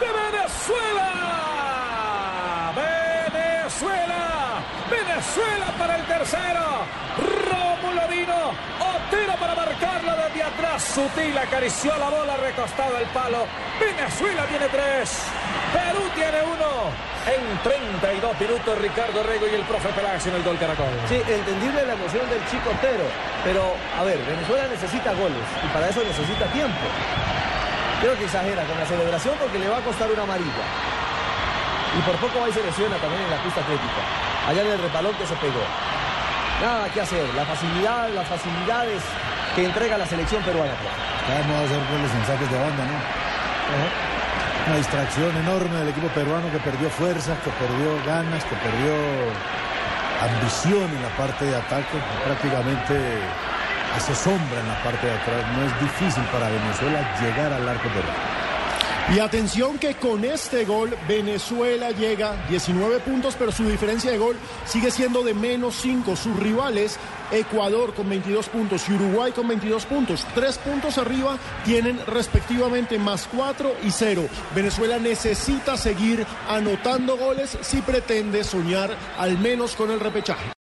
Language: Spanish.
De Venezuela. Venezuela. Venezuela para el tercero. Rómulo vino. Sutil acarició la bola recostada al palo. Venezuela tiene tres. Perú tiene uno. En 32 minutos Ricardo Rego y el profe Pelacio en el gol Caracol. Sí, entendible la emoción del chico Otero. Pero, a ver, Venezuela necesita goles y para eso necesita tiempo. Creo que exagera con la celebración porque le va a costar una amarilla. Y por poco va y se lesiona también en la pista atlética. Allá en el repalón que se pegó. Nada que hacer. La facilidad, las facilidades que entrega la selección peruana. Vamos a hacer goles en saques de banda, ¿no? Una distracción enorme del equipo peruano que perdió fuerza, que perdió ganas, que perdió ambición en la parte de ataque. Prácticamente hace sombra en la parte de atrás. No es difícil para Venezuela llegar al arco peruano. Y atención que con este gol Venezuela llega 19 puntos, pero su diferencia de gol sigue siendo de menos 5. Sus rivales, Ecuador con 22 puntos y Uruguay con 22 puntos. Tres puntos arriba tienen respectivamente más 4 y 0. Venezuela necesita seguir anotando goles si pretende soñar al menos con el repechaje.